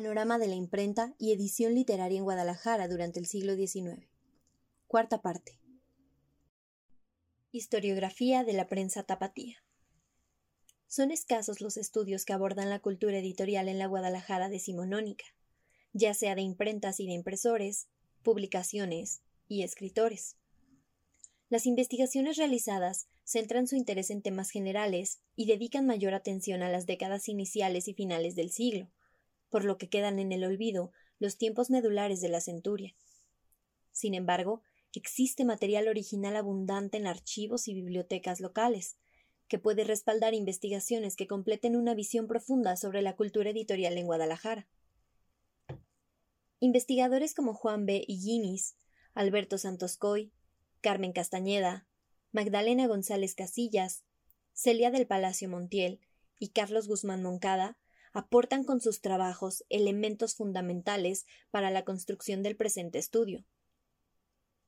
Panorama de la imprenta y edición literaria en Guadalajara durante el siglo XIX. Cuarta parte. Historiografía de la prensa tapatía. Son escasos los estudios que abordan la cultura editorial en la Guadalajara decimonónica, ya sea de imprentas y de impresores, publicaciones y escritores. Las investigaciones realizadas centran su interés en temas generales y dedican mayor atención a las décadas iniciales y finales del siglo, por lo que quedan en el olvido los tiempos medulares de la centuria. Sin embargo, existe material original abundante en archivos y bibliotecas locales, que puede respaldar investigaciones que completen una visión profunda sobre la cultura editorial en Guadalajara. Investigadores como Juan B. Illinis, Alberto Santoscoy, Carmen Castañeda, Magdalena González Casillas, Celia del Palacio Montiel y Carlos Guzmán Moncada aportan con sus trabajos elementos fundamentales para la construcción del presente estudio.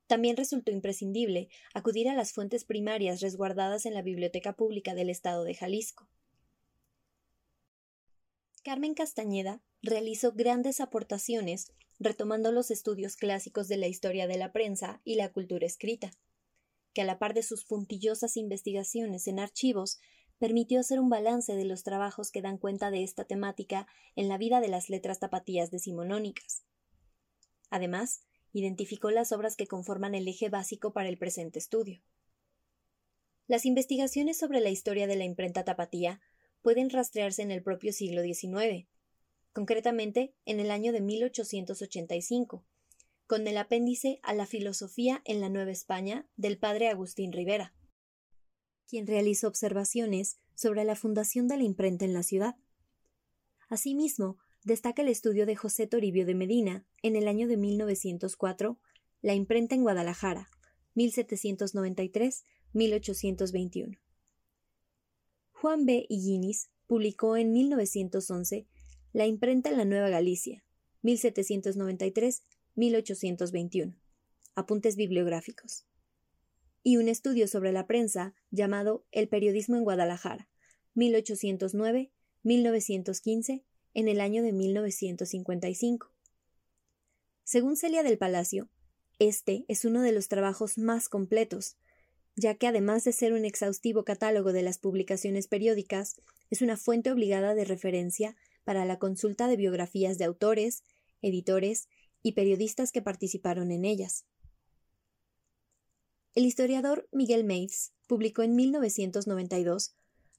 También resultó imprescindible acudir a las fuentes primarias resguardadas en la Biblioteca Pública del Estado de Jalisco. Carmen Castañeda realizó grandes aportaciones retomando los estudios clásicos de la historia de la prensa y la cultura escrita, que a la par de sus puntillosas investigaciones en archivos permitió hacer un balance de los trabajos que dan cuenta de esta temática en la vida de las letras tapatías decimonónicas. Además, identificó las obras que conforman el eje básico para el presente estudio. Las investigaciones sobre la historia de la imprenta tapatía pueden rastrearse en el propio siglo XIX, concretamente en el año de 1885, con el apéndice a la filosofía en la Nueva España del padre Agustín Rivera, quien realizó observaciones sobre la fundación de la imprenta en la ciudad. Asimismo, destaca el estudio de José Toribio de Medina en el año de 1904, La imprenta en Guadalajara, 1793-1821. Juan B. Illinis publicó en 1911 La imprenta en la Nueva Galicia, 1793-1821. Apuntes bibliográficos. Y un estudio sobre la prensa llamado El periodismo en Guadalajara, 1809-1915 en el año de 1955. Según Celia del Palacio, este es uno de los trabajos más completos, ya que además de ser un exhaustivo catálogo de las publicaciones periódicas, es una fuente obligada de referencia para la consulta de biografías de autores, editores y periodistas que participaron en ellas. El historiador Miguel Meigs publicó en 1992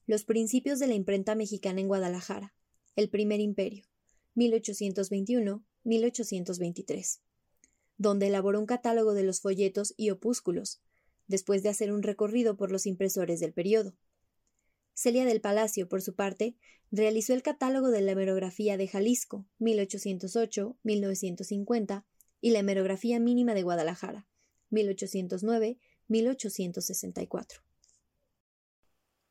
Los principios de la imprenta mexicana en Guadalajara, el primer imperio, 1821-1823, donde elaboró un catálogo de los folletos y opúsculos, después de hacer un recorrido por los impresores del periodo. Celia del Palacio, por su parte, realizó el catálogo de la hemerografía de Jalisco, 1808-1950, y la hemerografía mínima de Guadalajara, 1809-1864.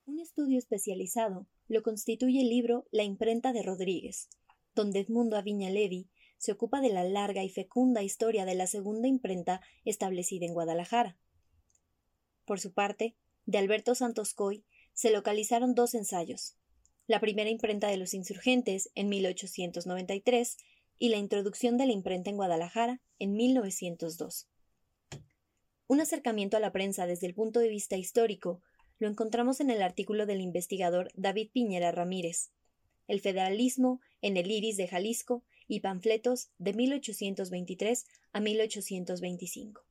Un estudio especializado lo constituye el libro La imprenta de Rodríguez, donde Edmundo Aviña Levy se ocupa de la larga y fecunda historia de la segunda imprenta establecida en Guadalajara. Por su parte, de Alberto Santos Coy se localizaron dos ensayos, la primera imprenta de los insurgentes en 1893 y la introducción de la imprenta en Guadalajara en 1902. Un acercamiento a la prensa desde el punto de vista histórico lo encontramos en el artículo del investigador David Piñera Ramírez, El federalismo en el Iris de Jalisco y panfletos de 1823 a 1825.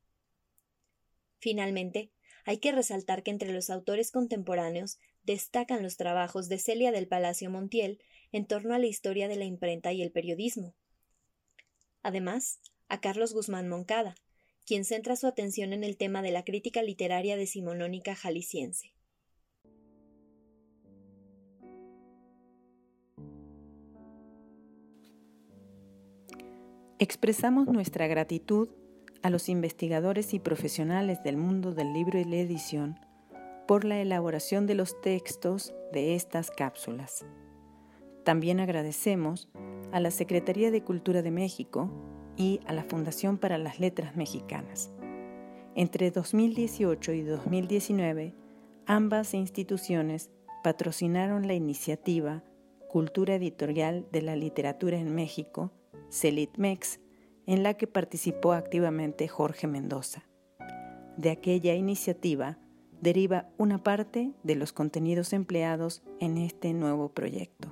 Finalmente, hay que resaltar que entre los autores contemporáneos destacan los trabajos de Celia del Palacio Montiel en torno a la historia de la imprenta y el periodismo. Además, a Carlos Guzmán Moncada, quien centra su atención en el tema de la crítica literaria decimonónica jalisciense. Expresamos nuestra gratitud a los investigadores y profesionales del mundo del libro y la edición por la elaboración de los textos de estas cápsulas. También agradecemos a la Secretaría de Cultura de México y a la Fundación para las Letras Mexicanas. Entre 2018 y 2019, ambas instituciones patrocinaron la iniciativa Cultura Editorial de la Literatura en México, CELITMEX, en la que participó activamente Jorge Mendoza. De aquella iniciativa deriva una parte de los contenidos empleados en este nuevo proyecto.